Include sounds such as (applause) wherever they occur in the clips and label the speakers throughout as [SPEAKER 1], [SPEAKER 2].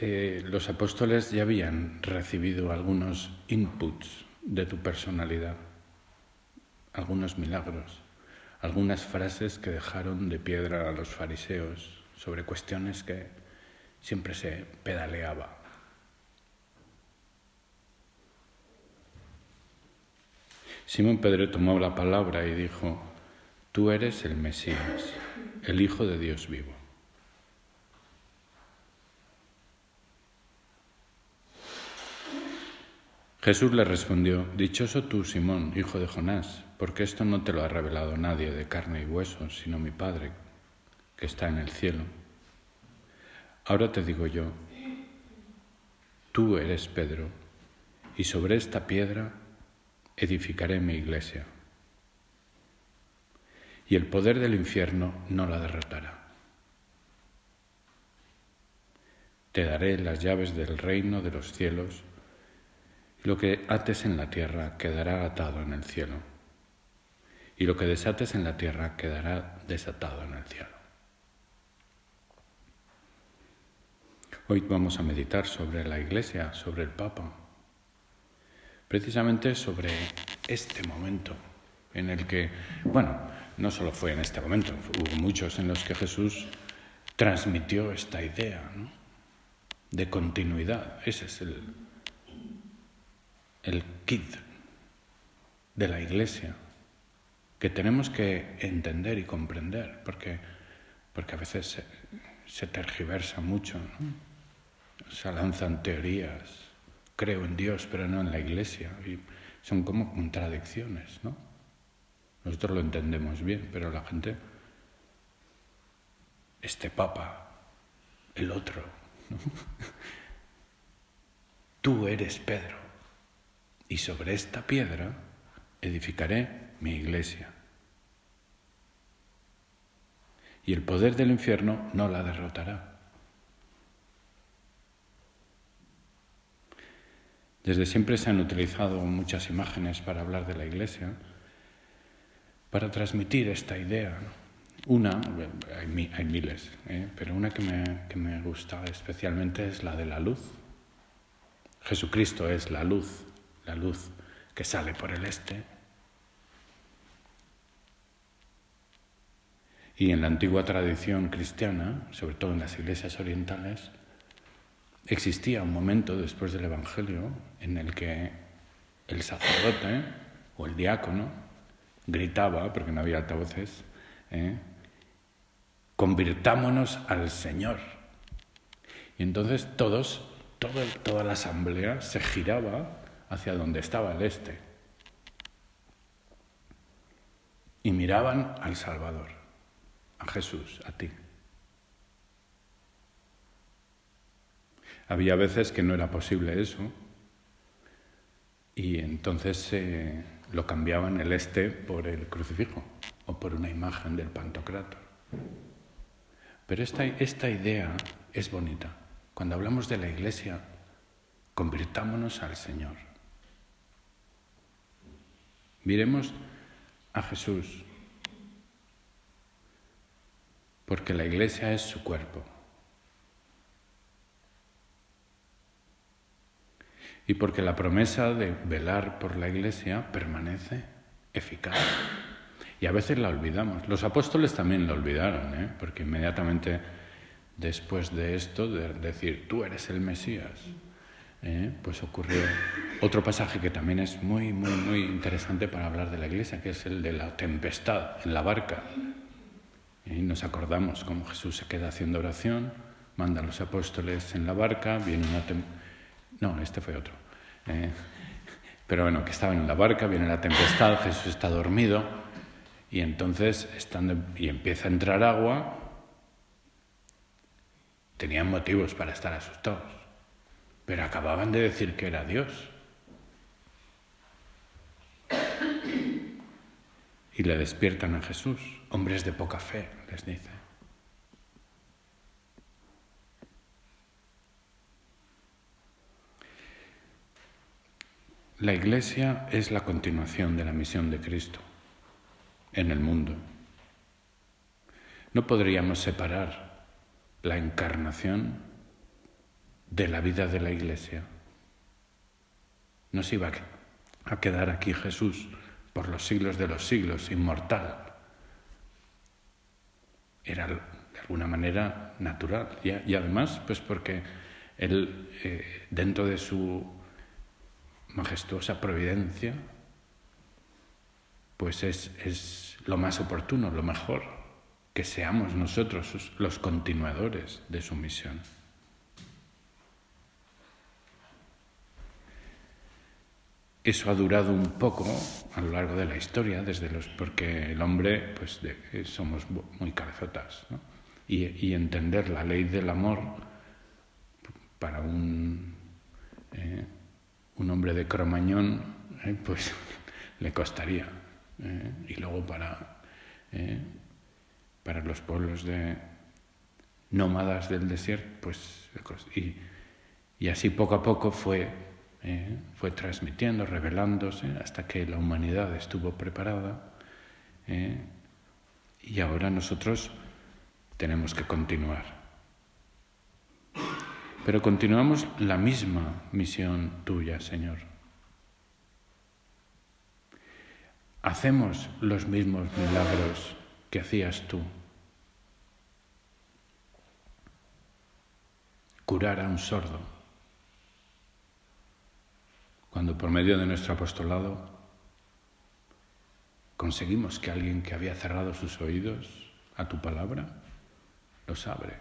[SPEAKER 1] Eh, los apóstoles ya habían recibido algunos inputs de tu personalidad, algunos milagros, algunas frases que dejaron de piedra a los fariseos sobre cuestiones que siempre se pedaleaba. Simón Pedro tomó la palabra y dijo, Tú eres el Mesías, el Hijo de Dios vivo. Jesús le respondió, Dichoso tú, Simón, hijo de Jonás, porque esto no te lo ha revelado nadie de carne y hueso, sino mi Padre, que está en el cielo. Ahora te digo yo, tú eres Pedro, y sobre esta piedra edificaré mi iglesia, y el poder del infierno no la derrotará. Te daré las llaves del reino de los cielos, lo que ates en la tierra quedará atado en el cielo, y lo que desates en la tierra quedará desatado en el cielo. Hoy vamos a meditar sobre la Iglesia, sobre el Papa, precisamente sobre este momento en el que, bueno, no solo fue en este momento, hubo muchos en los que Jesús transmitió esta idea de continuidad. Ese es el, el kit de la iglesia que tenemos que entender y comprender, porque, porque a veces se, tergiversa mucho, se lanzan teorías creo en Dios, pero no en la iglesia. Y son como contradicciones, ¿no? Nosotros lo entendemos bien, pero la gente, este papa, el otro, (laughs) tú eres Pedro, y sobre esta piedra edificaré mi iglesia. Y el poder del infierno no la derrotará. Desde siempre se han utilizado muchas imágenes para hablar de la Iglesia, para transmitir esta idea. Una, hay, miles, ¿eh? pero una que me, que me gusta especialmente es la de la luz. Jesucristo es la luz, la luz que sale por el este. Y en la antigua tradición cristiana, sobre todo en las iglesias orientales, existía un momento después del Evangelio en el que el sacerdote o el diácono gritaba, porque no había altavoces, ¿eh? convirtámonos al Señor. Y entonces todos, toda la asamblea se giraba hacia donde estaba el este y miraban al Salvador, a Jesús, a ti. Había veces que no era posible eso y entonces eh, lo cambiaban el este por el crucifijo o por una imagen del Pantocrator. Pero esta, esta idea es bonita. Cuando hablamos de la iglesia, convirtámonos al Señor. Miremos a Jesús, porque la iglesia es su cuerpo. y porque la promesa de velar por la Iglesia permanece eficaz. Y a veces la olvidamos. Los apóstoles también la olvidaron, ¿eh? porque inmediatamente después de esto, de decir, tú eres el Mesías, ¿eh? pues ocurrió otro pasaje que también es muy, muy, muy interesante para hablar de la Iglesia, que es el de la tempestad en la barca. Y nos acordamos cómo Jesús se queda haciendo oración, manda a los apóstoles en la barca, viene una tempestad no, este fue otro. Eh, pero bueno, que estaba en la barca, viene la tempestad, Jesús está dormido y entonces estando, y empieza a entrar agua, tenían motivos para estar asustados, pero acababan de decir que era Dios. Y le despiertan a Jesús, hombres de poca fe, les dice. La Iglesia es la continuación de la misión de Cristo en el mundo. No podríamos separar la encarnación de la vida de la Iglesia. No se iba a quedar aquí Jesús por los siglos de los siglos, inmortal. Era de alguna manera natural. Y, además, pues porque él, eh, dentro de su majestuosa providencia, pues es, es lo más oportuno, lo mejor, que seamos nosotros los continuadores de su misión. Eso ha durado un poco a lo largo de la historia, desde los, porque el hombre, pues somos muy cabezotas, ¿no? y, entender la ley del amor para un, eh, un hombre de Cromañón, eh, pues (laughs) le costaría. Eh, y luego para, para los pueblos de nómadas del desierto, pues y así poco a poco fue ¿eh? fue transmitiendo, revelándose, hasta que la humanidad estuvo preparada. ¿eh? y ahora nosotros tenemos que continuar. Pero continuamos la misma misión tuya, Señor. Hacemos los mismos milagros que hacías tú. Curar a un sordo cuando por medio de nuestro apostolado conseguimos que alguien que había cerrado sus oídos a tu palabra los abre.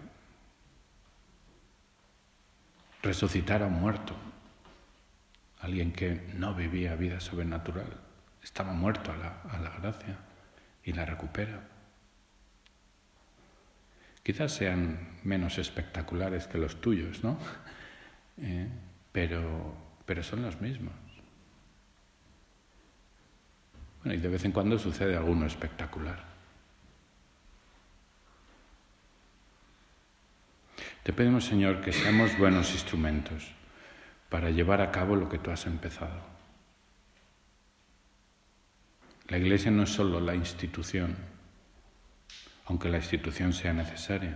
[SPEAKER 1] Resucitar a un muerto, alguien que no vivía vida sobrenatural, estaba muerto a la, gracia y la recupera. Quizás sean menos espectaculares que los tuyos, ¿no? (laughs) Eh, pero pero son los mismos. Bueno, y de vez en cuando sucede alguno espectacular. Te pedimos, Señor, que seamos buenos instrumentos para llevar a cabo lo que tú has empezado. La Iglesia no es solo la institución, aunque la institución sea necesaria.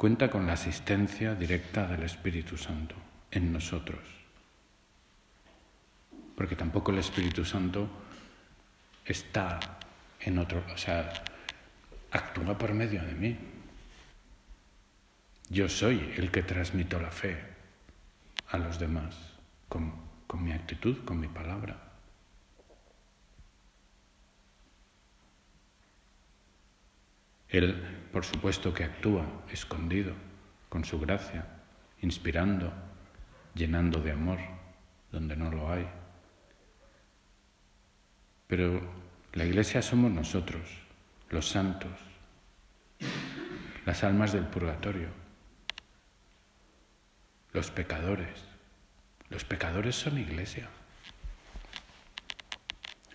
[SPEAKER 1] Cuenta con la asistencia directa del Espíritu Santo en nosotros. Porque tampoco el Espíritu Santo está en otro, o sea, actúa por medio de mí. Yo soy el que transmito la fe a los demás con, con mi actitud, con mi palabra. Él por supuesto que actúa escondido, con su gracia, inspirando, llenando de amor donde no lo hay. Pero la iglesia somos nosotros, los santos, las almas del purgatorio, los pecadores. Los pecadores son iglesia.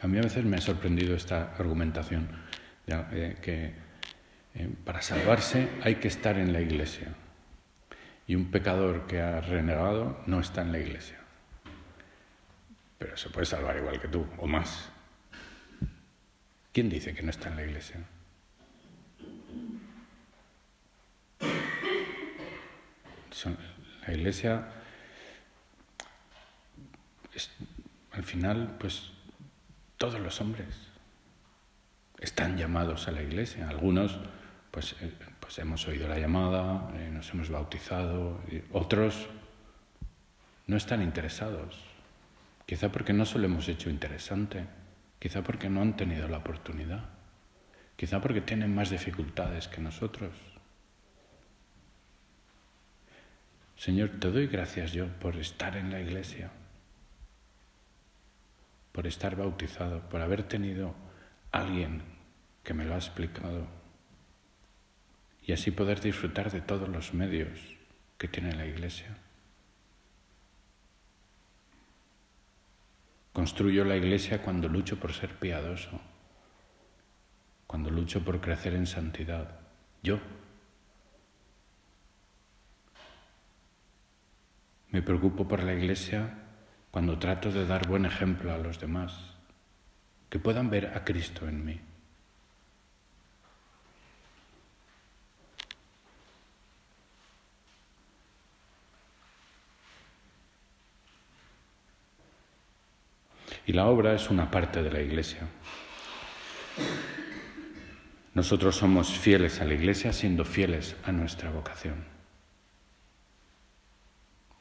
[SPEAKER 1] A mí a veces me ha sorprendido esta argumentación eh, que eh, para salvarse hay que estar en la iglesia. Y un pecador que ha renegado no está en la iglesia. Pero se puede salvar igual que tú, o más. ¿Quién dice que no está en la iglesia? la iglesia, al final, pues todos los hombres están llamados a la iglesia. Algunos pues, eh, pues hemos oído la llamada, eh, nos hemos bautizado, otros no están interesados, quizá porque no se lo hemos hecho interesante, quizá porque no han tenido la oportunidad, quizá porque tienen más dificultades que nosotros. Señor, te doy gracias yo por estar en la iglesia, por estar bautizado, por haber tenido alguien que me lo ha explicado y así poder disfrutar de todos los medios que tiene la Iglesia. Construyo la Iglesia cuando lucho por ser piadoso, cuando lucho por crecer en santidad. Yo. Me preocupo por la Iglesia cuando trato de dar buen ejemplo a los demás, que puedan ver a Cristo en mí. Y la obra es una parte de la Iglesia. Nosotros somos fieles a la Iglesia siendo fieles a nuestra vocación.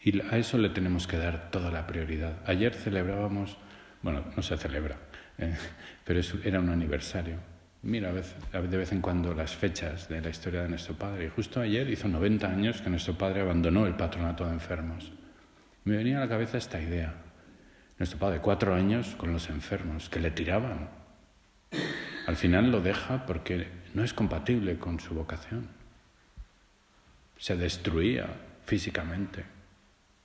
[SPEAKER 1] Y a eso le tenemos que dar toda la prioridad. Ayer celebrábamos, bueno, no se celebra, eh, pero era un aniversario. Mira, de vez en cuando las fechas de la historia de nuestro padre. Y justo ayer hizo 90 años que nuestro padre abandonó el patronato de enfermos. Me venía a la cabeza esta idea. Nuestro padre, cuatro años con los enfermos, que le tiraban. Al final lo deja porque no es compatible con su vocación. Se destruía físicamente,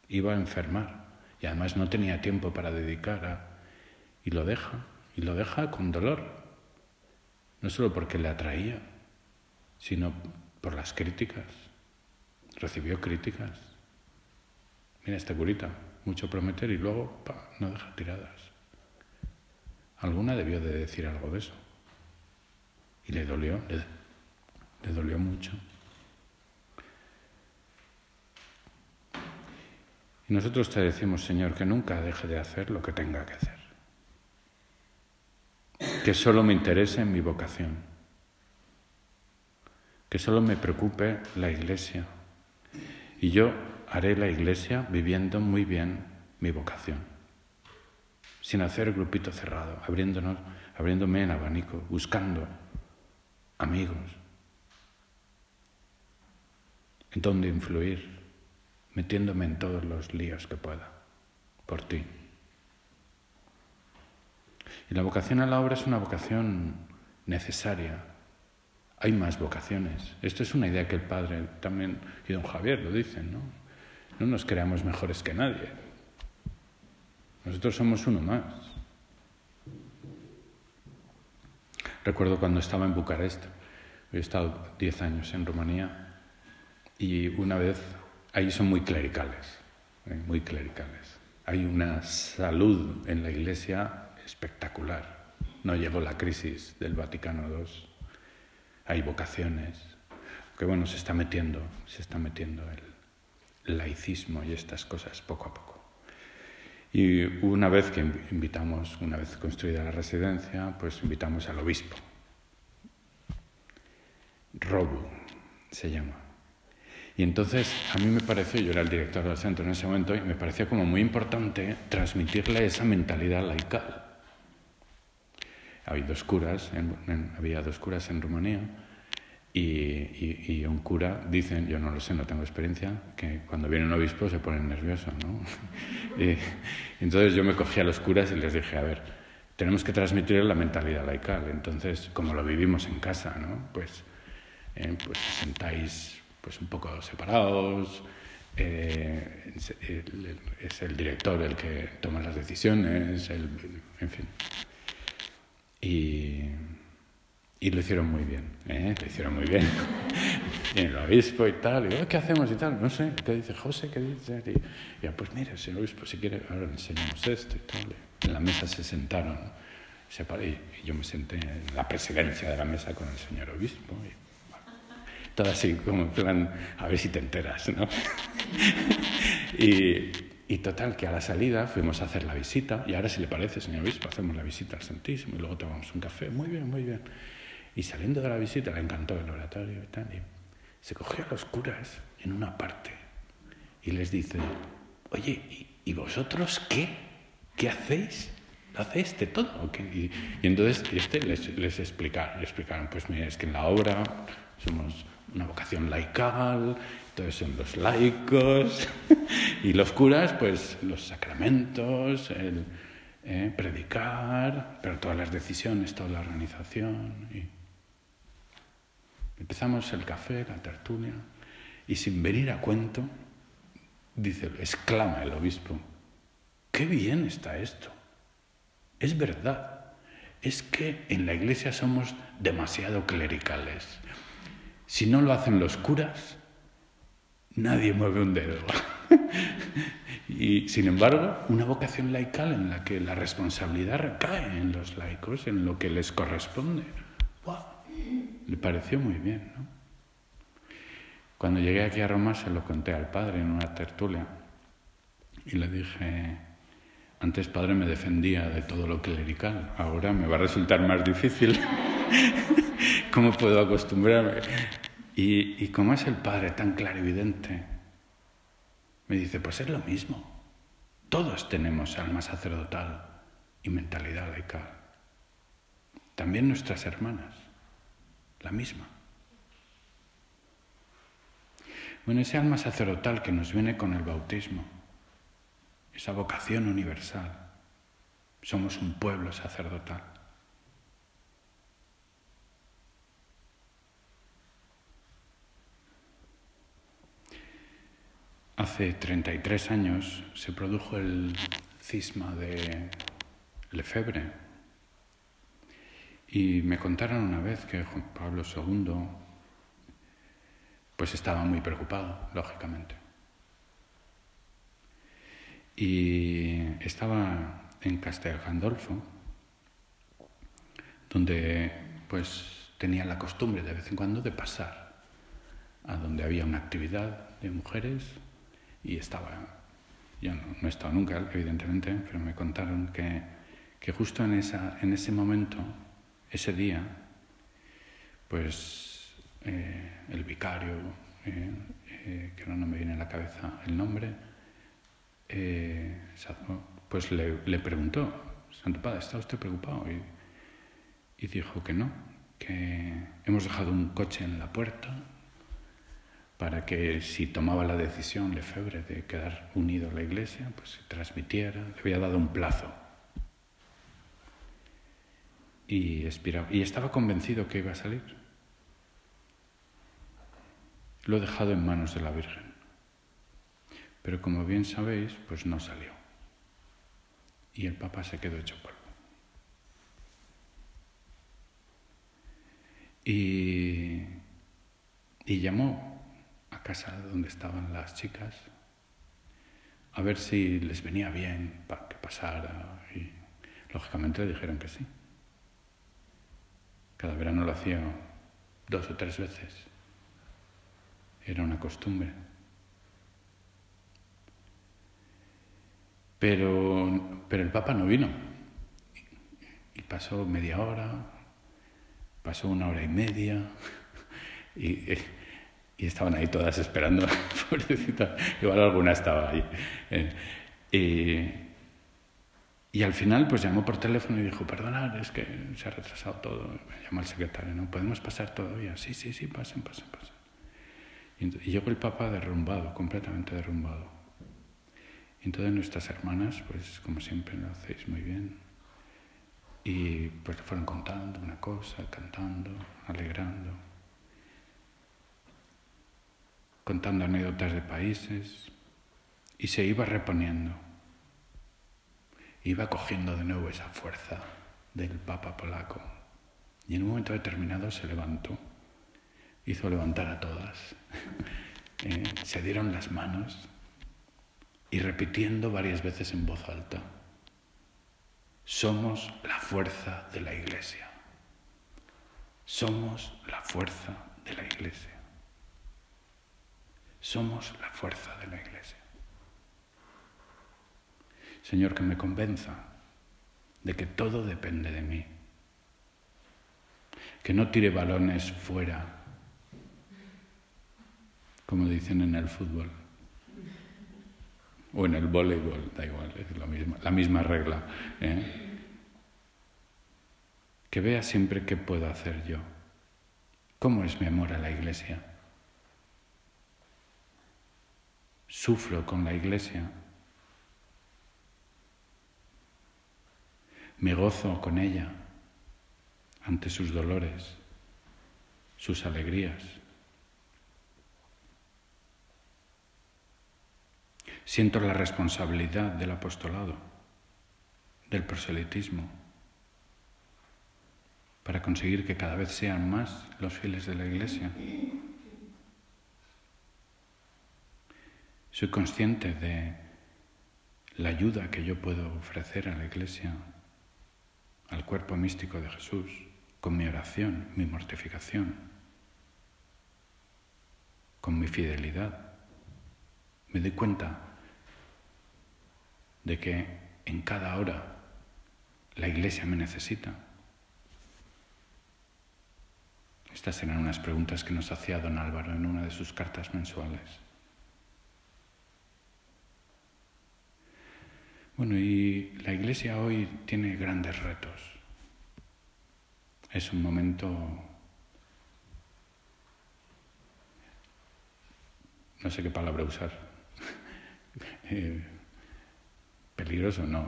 [SPEAKER 1] iba a enfermar y además no tenía tiempo para dedicar a... Y lo deja, y lo deja con dolor. No solo porque le atraía, sino por las críticas. Recibió críticas. Mira este curita, mucho prometer y luego no deja tiradas. Alguna debió de decir algo de eso. Y le dolió, le, le dolió mucho. Y nosotros te decimos, Señor, que nunca deje de hacer lo que tenga que hacer. Que solo me interese en mi vocación. Que solo me preocupe la iglesia. Y yo haré la iglesia viviendo muy bien mi vocación, sin hacer grupito cerrado, abriéndonos, abriéndome en abanico, buscando amigos, en donde influir, metiéndome en todos los líos que pueda, por ti. Y la vocación a la obra es una vocación necesaria. Hay más vocaciones. Esto es una idea que el padre también y don Javier lo dicen, ¿no? No nos creamos mejores que nadie. Nosotros somos uno más. Recuerdo cuando estaba en Bucarest, he estado diez años en Rumanía y una vez, ahí son muy clericales, ¿eh? muy clericales. Hay una salud en la iglesia espectacular. No llegó la crisis del Vaticano II. Hay vocaciones. Que bueno, se está metiendo, se está metiendo el, laicismo y estas cosas poco a poco. Y una vez que invitamos, una vez construida la residencia, pues invitamos al obispo. Robo se llama. Y entonces a mí me pareció, yo era el director del centro en ese momento, y me parecía como muy importante transmitirle esa mentalidad laical. Había dos curas, había dos curas en Rumanía, y, un cura, dicen, yo no lo sé, no tengo experiencia, que cuando viene un obispo se pone nervioso, ¿no? y, (laughs) entonces yo me cogí a los curas y les dije, a ver, tenemos que transmitir la mentalidad laical, entonces, como lo vivimos en casa, ¿no? Pues, eh, pues sentáis pues un poco separados, eh, es el director el que toma las decisiones, el, en fin. Y y lo hicieron muy bien, ¿eh? lo hicieron muy bien. (laughs) y el obispo y tal, y ¿qué hacemos y tal? No sé, ¿qué dice José? ¿Qué dice? Y ya, pues mire, señor obispo, si quiere, ahora le enseñamos esto y tal. En la mesa se sentaron, se y yo me senté en la presidencia de la mesa con el señor obispo. Y, todo así, como en plan, a ver si te enteras, ¿no? (laughs) y, y total, que a la salida fuimos a hacer la visita, y ahora si le parece, señor obispo, hacemos la visita al Santísimo y luego tomamos un café. Muy bien, muy bien. Y saliendo de la visita le encantó el oratorio y tal. Y se cogió a los curas en una parte y les dice, oye, ¿y, vosotros qué? ¿Qué hacéis? ¿Lo hacéis de todo? Y, entonces este les, les explicaron, explicaron, pues mira, es que en la obra somos una vocación laical, entonces son los laicos, (laughs) y los curas, pues los sacramentos, el eh, predicar, pero todas las decisiones, toda la organización. Y, Empezamos el café, la tertulia, y sin venir a cuento, dice, exclama el obispo, qué bien está esto. Es verdad, es que en la iglesia somos demasiado clericales. Si no lo hacen los curas, nadie mueve un dedo. (laughs) y sin embargo, una vocación laical en la que la responsabilidad recae en los laicos, en lo que les corresponde. Le pareció muy bien, ¿no? Cuando llegué aquí a Roma se lo conté al padre en una tertulia y le dije, antes padre me defendía de todo lo clerical, ahora me va a resultar más difícil. (laughs) ¿Cómo puedo acostumbrarme? Y, como es el padre tan clarividente, me dice, pues es lo mismo. Todos tenemos alma sacerdotal y mentalidad laical. También nuestras hermanas la misma. Bueno, ese alma sacerdotal que nos viene con el bautismo, esa vocación universal, somos un pueblo sacerdotal. Hace 33 años se produjo el cisma de Lefebvre, y me contaron una vez que Juan Pablo II pues estaba muy preocupado, lógicamente. Y estaba en Castel Gandolfo, donde pues tenía la costumbre de vez en cuando de pasar a donde había una actividad de mujeres y estaba, yo no, he estado nunca, evidentemente, pero me contaron que, que justo en, esa, en ese momento ese día, pues eh, el vicario, eh, eh, que ahora no me viene a la cabeza el nombre, pues le, preguntó, Santo Padre, ¿está usted preocupado? Y, y dijo que no, que hemos dejado un coche en la puerta para que si tomaba la decisión Lefebvre de quedar unido a la iglesia, pues se transmitiera, le había dado un plazo y Y estaba convencido que iba a salir. Lo he dejado en manos de la Virgen. Pero como bien sabéis, pues no salió. Y el Papa se quedó hecho polvo. Y, y llamó a casa donde estaban las chicas a ver si les venía bien para que pasara. Y lógicamente le dijeron que sí. Cada verano lo hacía dos o tres veces. Era una costumbre. Pero, pero el Papa no vino. Y pasó media hora, pasó una hora y media, y, estaban ahí todas esperando, (laughs) pobrecita. Igual alguna estaba ahí. Eh, y al final, pues llamó por teléfono y dijo, perdonad, es que se ha retrasado todo. Me llamó el secretario, ¿no? ¿Podemos pasar todavía? Sí, sí, sí, pasen, pasen, pasen. Y, llegó el Papa derrumbado, completamente derrumbado. Y entonces nuestras hermanas, pues como siempre lo hacéis muy bien, y pues le fueron contando una cosa, cantando, alegrando, contando anécdotas de países, y se iba reponiendo iba cogiendo de nuevo esa fuerza del Papa polaco. Y en un momento determinado se levantó, hizo levantar a todas, (laughs) eh, se dieron las manos y repitiendo varias veces en voz alta, somos la fuerza de la iglesia. Somos la fuerza de la iglesia. Somos la fuerza de la iglesia. Señor, que me convenza de que todo depende de mí. Que no tire balones fuera, como dicen en el fútbol. O en el voleibol, da igual, es lo mismo, la misma regla. ¿eh? Que vea siempre qué puedo hacer yo. ¿Cómo es mi amor a la iglesia? Sufro con la iglesia Me gozo con ella ante sus dolores. sus alegrías. Siento la responsabilidad del apostolado, del proselitismo, para conseguir que cada vez sean más los fieles de la Iglesia. Soy consciente de la ayuda que yo puedo ofrecer a la Iglesia, al cuerpo místico de Jesús, con mi oración, mi mortificación, con mi fidelidad. Me doy cuenta de que en cada hora la Iglesia me necesita. Estas eran unas preguntas que nos hacía don Álvaro en una de sus cartas mensuales. Bueno, y la Iglesia hoy tiene grandes retos. Es un momento no sé qué palabra usar. (laughs) eh, peligroso, no.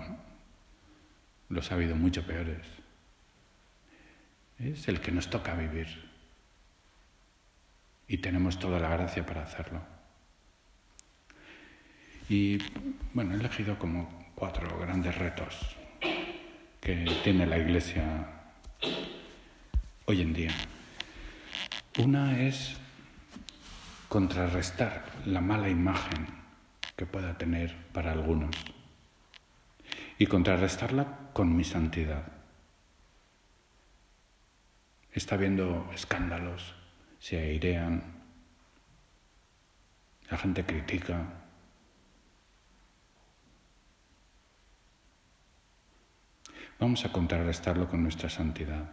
[SPEAKER 1] Los ha habido mucho peores. Es el que nos toca vivir. Y tenemos toda la gracia para hacerlo. Y bueno, he elegido como cuatro grandes retos que tiene la Iglesia hoy en día. Una es contrarrestar la mala imagen que pueda tener para algunos y contrarrestarla con mi santidad. Está habiendo escándalos, se airean, la gente critica. Vamos a contrarrestarlo con nuestra santidad,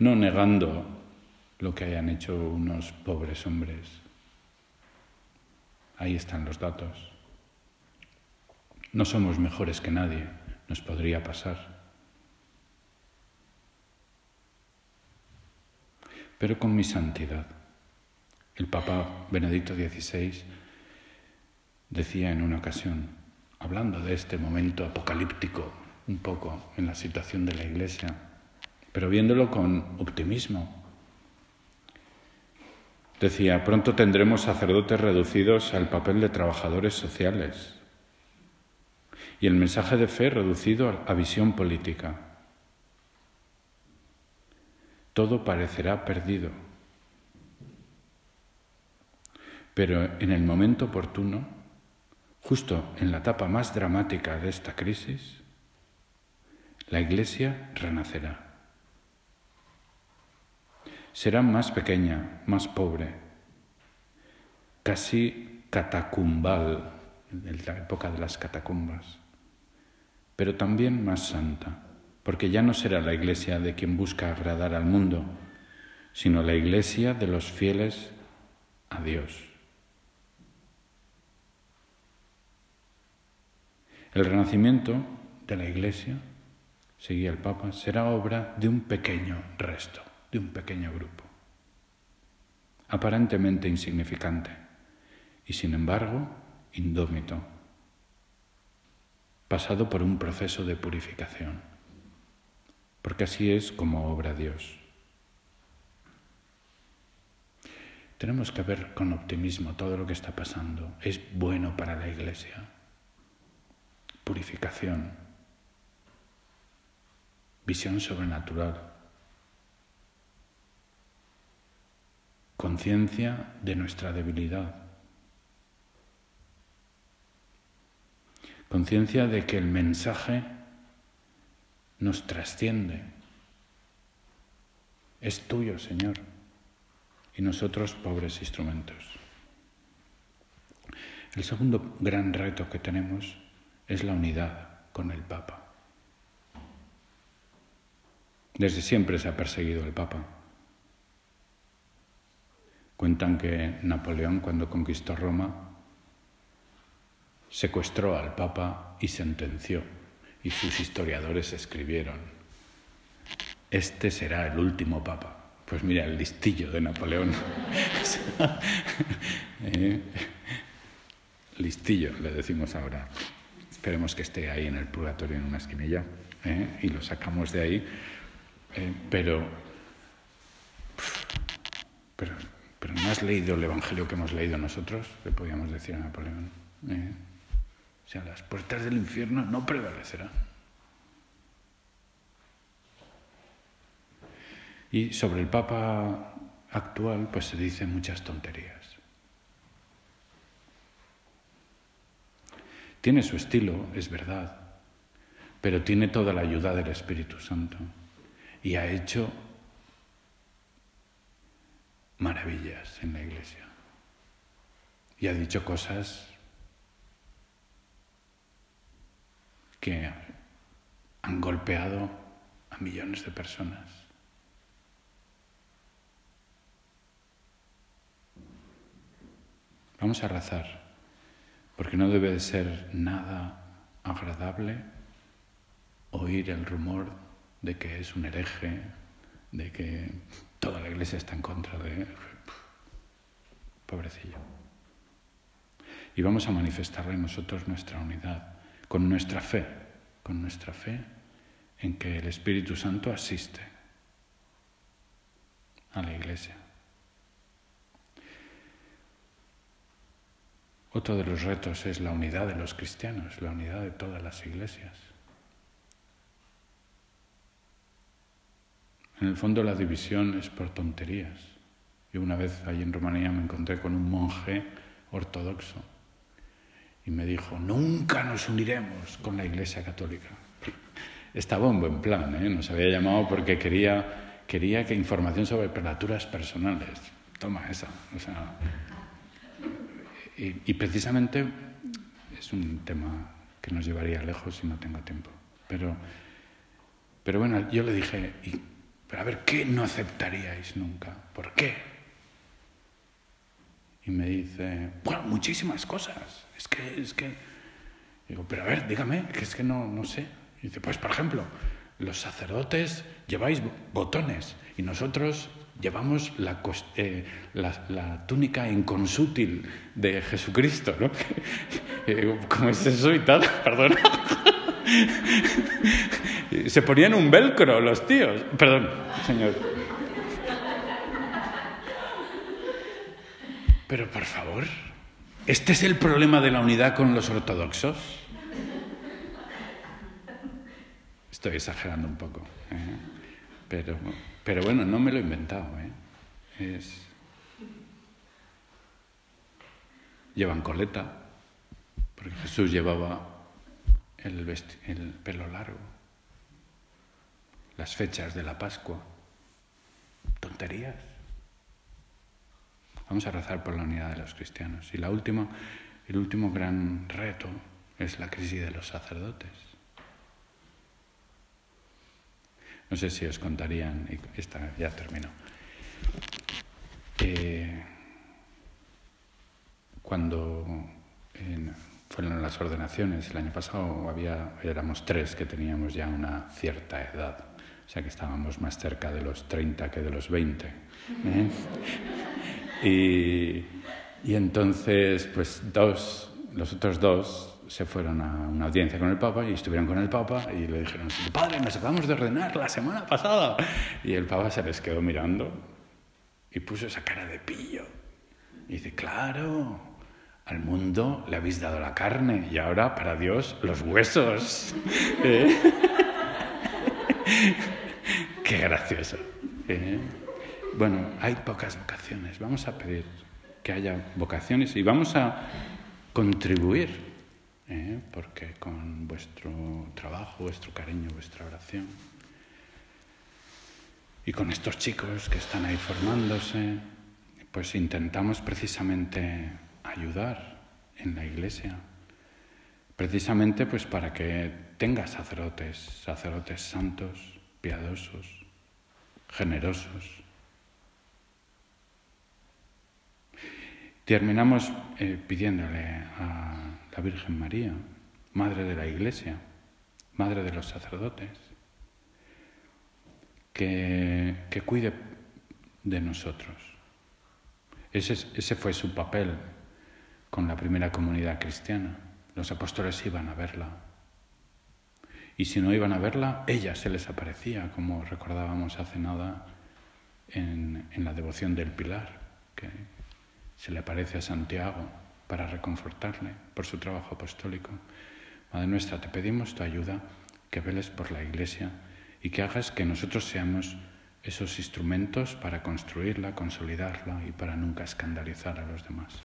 [SPEAKER 1] no negando lo que hayan hecho unos pobres hombres. Ahí están los datos. No somos mejores que nadie, nos podría pasar. Pero con mi santidad. El Papa Benedicto XVI decía en una ocasión, hablando de este momento apocalíptico, un poco en la situación de la Iglesia, pero viéndolo con optimismo. Decía, pronto tendremos sacerdotes reducidos al papel de trabajadores sociales y el mensaje de fe reducido a visión política. Todo parecerá perdido. Pero en el momento oportuno, justo en la etapa más dramática de esta crisis, la Iglesia renacerá. Será más pequeña, más pobre, casi catacumbal, en la época de las catacumbas pero también más santa, porque ya no será la iglesia de quien busca agradar al mundo, sino la iglesia de los fieles a Dios. El renacimiento de la iglesia, seguía el Papa, será obra de un pequeño resto, de un pequeño grupo, aparentemente insignificante y sin embargo indómito pasado por un proceso de purificación, porque así es como obra Dios. Tenemos que ver con optimismo todo lo que está pasando. Es bueno para la Iglesia. Purificación, visión sobrenatural, conciencia de nuestra debilidad conciencia de que el mensaje nos trasciende. Es tuyo, Señor, y nosotros pobres instrumentos. El segundo gran reto que tenemos es la unidad con el Papa. Desde siempre se ha perseguido al Papa. Cuentan que Napoleón, cuando conquistó Roma, secuestró al Papa y sentenció. Y sus historiadores escribieron, este será el último Papa. Pues mira, el listillo de Napoleón. (laughs) ¿Eh? Listillo, le decimos ahora. Esperemos que esté ahí en el purgatorio en una esquinilla ¿eh? y lo sacamos de ahí. ¿Eh? pero pero, no has leído el Evangelio que hemos leído nosotros, le podíamos decir a Napoleón. ¿eh? O sea, las puertas del infierno no prevalecerán. Y sobre el Papa actual, pues se dicen muchas tonterías. Tiene su estilo, es verdad, pero tiene toda la ayuda del Espíritu Santo y ha hecho maravillas en la iglesia. Y ha dicho cosas que han golpeado a millones de personas. Vamos a rezar, porque no debe de ser nada agradable oír el rumor de que es un hereje, de que toda la iglesia está en contra de. Pobrecillo. Y vamos a manifestarle nosotros nuestra unidad, con nuestra fe, con nuestra fe en que el Espíritu Santo asiste a la iglesia. Otro de los retos es la unidad de los cristianos, la unidad de todas las iglesias. En el fondo la división es por tonterías. Yo una vez allí en Rumanía me encontré con un monje ortodoxo y me dijo, nunca nos uniremos con la Iglesia Católica. Estaba en buen plan, ¿eh? nos había llamado porque quería, quería que información sobre prelaturas personales. Toma esa. O sea, y, y precisamente es un tema que nos llevaría lejos si no tengo tiempo. Pero, pero bueno, yo le dije, pero a ver, ¿qué no aceptaríais nunca? ¿Por qué? Y me dice, bueno, muchísimas cosas. Es que, es que... Digo, pero a ver, dígame, que es que no, no sé. Y dice, pues por ejemplo, los sacerdotes lleváis botones y nosotros llevamos la, eh, la, la, túnica inconsútil de Jesucristo, ¿no? (laughs) ¿Cómo es eso y tal? (laughs) Perdón. (laughs) Se ponían un velcro los tíos. Perdón, señor. Pero por favor, ¿este es el problema de la unidad con los ortodoxos? Estoy exagerando un poco. ¿eh? Pero, pero bueno, no me lo he inventado. ¿eh? Es... Llevan coleta, porque Jesús llevaba el, el pelo largo, las fechas de la Pascua, tonterías. Vamos a rezar por la unidad de los cristianos. Y la última, el último gran reto es la crisis de los sacerdotes. No sé si os contarían, y esta ya terminó. Eh, cuando en, fueron las ordenaciones. El año pasado había, éramos tres que teníamos ya una cierta edad, o sea que estábamos más cerca de los 30 que de los 20. ¿eh? (laughs) Y, y, entonces, pues dos, los otros dos se fueron a una audiencia con el Papa y estuvieron con el Papa y le dijeron, padre, nos acabamos de ordenar la semana pasada. Y el Papa se les quedó mirando y puso esa cara de pillo. Y dice, claro, al mundo le habéis dado la carne y ahora para Dios los huesos. ¿Eh? (laughs) Qué gracioso. ¿eh? Bueno, hay pocas vocaciones. Vamos a pedir que haya vocaciones y vamos a contribuir, ¿eh? porque con vuestro trabajo, vuestro cariño, vuestra oración, y con estos chicos que están ahí formándose, pues intentamos precisamente ayudar en la iglesia, precisamente pues para que tenga sacerdotes, sacerdotes santos, piadosos, generosos. Terminamos eh, pidiéndole a la Virgen María, Madre de la Iglesia, Madre de los sacerdotes, que, que cuide de nosotros. Ese, ese fue su papel con la primera comunidad cristiana. Los apóstoles iban a verla. Y si no iban a verla, ella se les aparecía, como recordábamos hace nada en, la devoción del Pilar, que se le aparece a Santiago para reconfortarle por su trabajo apostólico. Madre nuestra, te pedimos tu ayuda, que veles por la Iglesia y que hagas que nosotros seamos esos instrumentos para construirla, consolidarla y para nunca escandalizar a los demás.